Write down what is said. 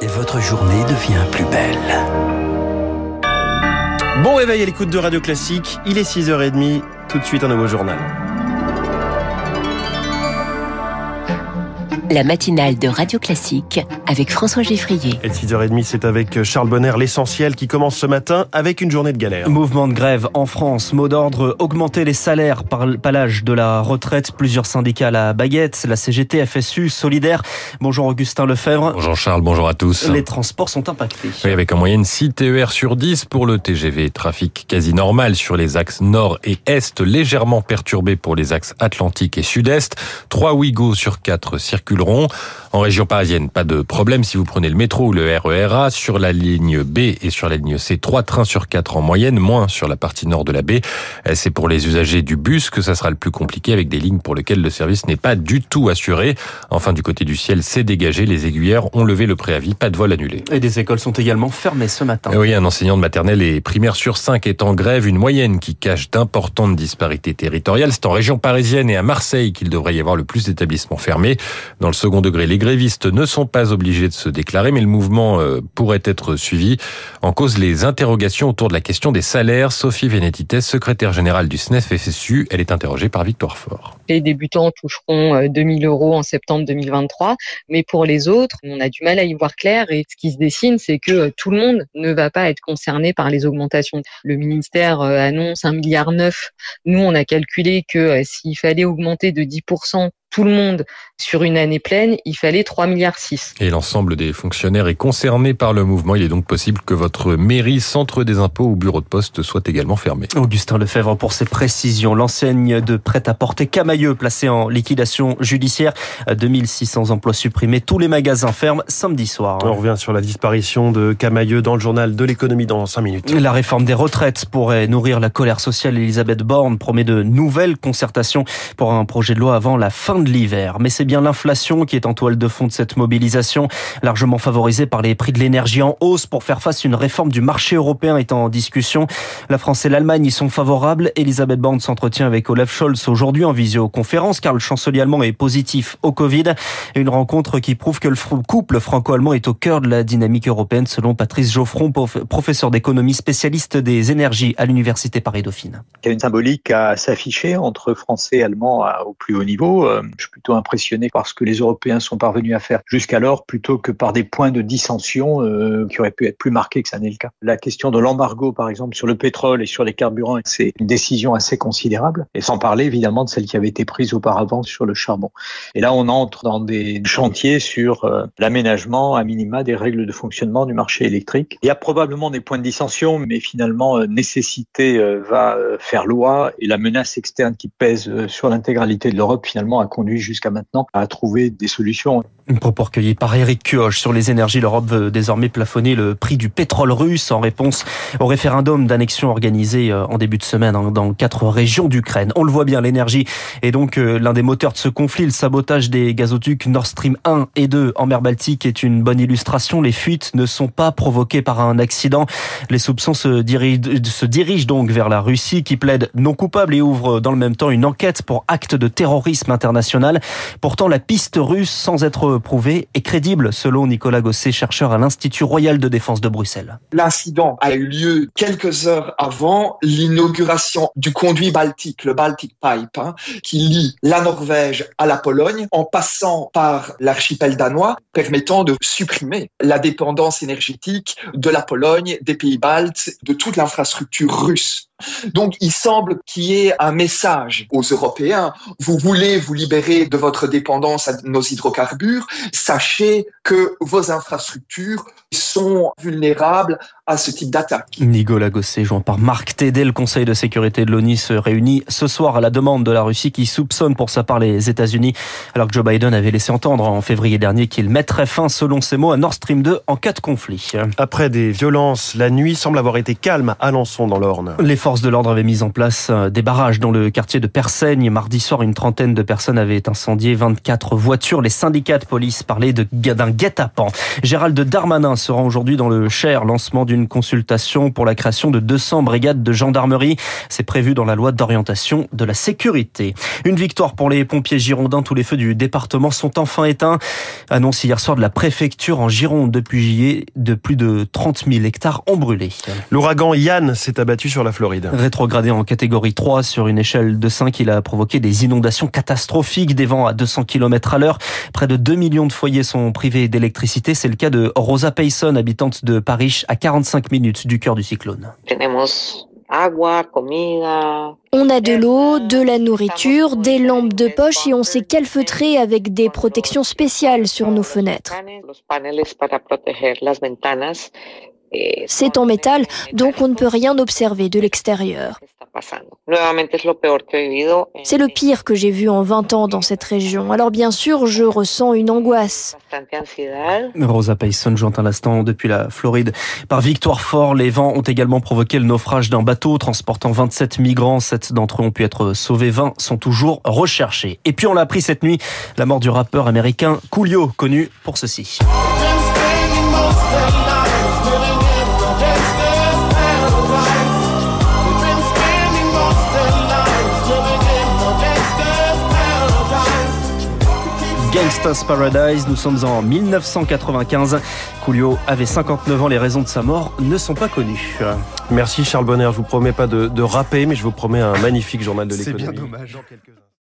et votre journée devient plus belle. Bon réveil à l'écoute de Radio Classique, il est 6h30, tout de suite un nouveau journal. La matinale de Radio Classique avec François Geffrier. Et 6h30, c'est avec Charles Bonner, l'essentiel qui commence ce matin avec une journée de galère. Mouvement de grève en France, mot d'ordre, augmenter les salaires par, l'âge de la retraite. Plusieurs syndicats à la baguette, la CGT, FSU, Solidaire. Bonjour Augustin Lefebvre. Bonjour Charles, bonjour à tous. Les transports sont impactés. Oui, avec en moyenne 6 TER sur 10 pour le TGV. Trafic quasi normal sur les axes nord et est, légèrement perturbé pour les axes atlantique et sud-est. 3 Ouigo sur 4 circulent en région parisienne, pas de problème si vous prenez le métro ou le RERA. Sur la ligne B et sur la ligne C, 3 trains sur 4 en moyenne, moins sur la partie nord de la baie. C'est pour les usagers du bus que ça sera le plus compliqué avec des lignes pour lesquelles le service n'est pas du tout assuré. Enfin, du côté du ciel, c'est dégagé. Les aiguillères ont levé le préavis, pas de vol annulé. Et des écoles sont également fermées ce matin. Oui, un enseignant de maternelle et primaire sur 5 est en grève, une moyenne qui cache d'importantes disparités territoriales. C'est en région parisienne et à Marseille qu'il devrait y avoir le plus d'établissements fermés. Dans le second degré, les grévistes ne sont pas obligés de se déclarer, mais le mouvement euh, pourrait être suivi. En cause, les interrogations autour de la question des salaires. Sophie Vénétites, secrétaire générale du SNEF FSU, elle est interrogée par Victoire Fort. Les débutants toucheront 2000 euh, euros en septembre 2023, mais pour les autres, on a du mal à y voir clair et ce qui se dessine, c'est que euh, tout le monde ne va pas être concerné par les augmentations. Le ministère annonce 1,9 milliard. Nous, on a calculé que s'il fallait augmenter de 10% tout le monde sur une année pleine, il fallait 3 milliards 6. Et l'ensemble des fonctionnaires est concerné par le mouvement. Il est donc possible que votre mairie, centre des impôts ou bureau de poste soit également fermé. Augustin Lefebvre pour ses précisions. L'enseigne de prêt-à-porter Camailleux placée en liquidation judiciaire. 2600 emplois supprimés. Tous les magasins ferment samedi soir. On revient sur la disparition de Camailleux dans le journal de l'économie dans 5 minutes. La réforme des retraites pourrait nourrir la colère sociale. Elisabeth Borne promet de nouvelles concertations pour un projet de loi avant la fin de de l'hiver. Mais c'est bien l'inflation qui est en toile de fond de cette mobilisation, largement favorisée par les prix de l'énergie en hausse pour faire face à une réforme du marché européen est en discussion. La France et l'Allemagne y sont favorables. Elisabeth Borne s'entretient avec Olaf Scholz aujourd'hui en visioconférence car le chancelier allemand est positif au Covid. Une rencontre qui prouve que le couple franco-allemand est au cœur de la dynamique européenne selon Patrice Geoffron, professeur d'économie spécialiste des énergies à l'université Paris-Dauphine. Il y a une symbolique à s'afficher entre Français et Allemands au plus haut niveau. Je suis plutôt impressionné par ce que les Européens sont parvenus à faire jusqu'alors, plutôt que par des points de dissension euh, qui auraient pu être plus marqués que ça n'est le cas. La question de l'embargo, par exemple, sur le pétrole et sur les carburants, c'est une décision assez considérable, et sans parler évidemment de celle qui avait été prise auparavant sur le charbon. Et là, on entre dans des chantiers sur euh, l'aménagement à minima des règles de fonctionnement du marché électrique. Il y a probablement des points de dissension, mais finalement, euh, nécessité va faire loi, et la menace externe qui pèse sur l'intégralité de l'Europe, finalement, a conduit jusqu'à maintenant à trouver des solutions. Une propos recueilli par Eric Kioch sur les énergies. L'Europe veut désormais plafonner le prix du pétrole russe en réponse au référendum d'annexion organisé euh, en début de semaine dans quatre régions d'Ukraine. On le voit bien, l'énergie est donc euh, l'un des moteurs de ce conflit. Le sabotage des gazoducs Nord Stream 1 et 2 en mer Baltique est une bonne illustration. Les fuites ne sont pas provoquées par un accident. Les soupçons se dirigent, se dirigent donc vers la Russie qui plaide non coupable et ouvre dans le même temps une enquête pour acte de terrorisme international. Pourtant, la piste russe, sans être prouvé et crédible, selon Nicolas Gosset, chercheur à l'Institut royal de défense de Bruxelles. L'incident a eu lieu quelques heures avant l'inauguration du conduit baltique, le Baltic Pipe, hein, qui lie la Norvège à la Pologne en passant par l'archipel danois, permettant de supprimer la dépendance énergétique de la Pologne, des pays baltes, de toute l'infrastructure russe. Donc, il semble qu'il y ait un message aux Européens. Vous voulez vous libérer de votre dépendance à nos hydrocarbures. Sachez que vos infrastructures sont vulnérables à ce type d'attaque. Nicolas Gosset, joint par Marc Tédé, le Conseil de sécurité de l'ONU se réunit ce soir à la demande de la Russie qui soupçonne pour sa part les États-Unis, alors que Joe Biden avait laissé entendre en février dernier qu'il mettrait fin, selon ses mots, à Nord Stream 2 en cas de conflit. Après des violences, la nuit semble avoir été calme à Alençon dans l'Orne. Les forces de l'ordre avaient mis en place euh, des barrages dans le quartier de Persaigne. Mardi soir, une trentaine de personnes avaient incendié 24 voitures. Les syndicats de police parlaient d'un guet-apens. Gérald Darmanin sera aujourd'hui dans le Cher, lancement d'une consultation pour la création de 200 brigades de gendarmerie. C'est prévu dans la loi d'orientation de la sécurité. Une victoire pour les pompiers girondins. Tous les feux du département sont enfin éteints. Annonce hier soir de la préfecture en Gironde depuis juillet de plus de 30 000 hectares ont brûlé. L'ouragan Yann s'est abattu sur la Floride. Rétrogradé en catégorie 3 sur une échelle de 5, il a provoqué des inondations catastrophiques, des vents à 200 km à l'heure. Près de 2 millions de foyers sont privés d'électricité. C'est le cas de Rosa Payson, habitante de Paris, à 45 minutes du cœur du cyclone. On a de l'eau, de la nourriture, des lampes de poche et on s'est calfeutré avec des protections spéciales sur nos fenêtres. C'est en métal, donc on ne peut rien observer de l'extérieur. C'est le pire que j'ai vu en 20 ans dans cette région. Alors bien sûr, je ressens une angoisse. Rosa Payson joint à l'instant depuis la Floride. Par Victoire Fort, les vents ont également provoqué le naufrage d'un bateau transportant 27 migrants. Sept d'entre eux ont pu être sauvés, 20 sont toujours recherchés. Et puis on l'a appris cette nuit, la mort du rappeur américain Coolio, connu pour ceci. Gangsta's Paradise, nous sommes en 1995. Coolio avait 59 ans, les raisons de sa mort ne sont pas connues. Merci Charles Bonner, je vous promets pas de, de rapper, mais je vous promets un magnifique journal de l'économie. C'est bien dommage.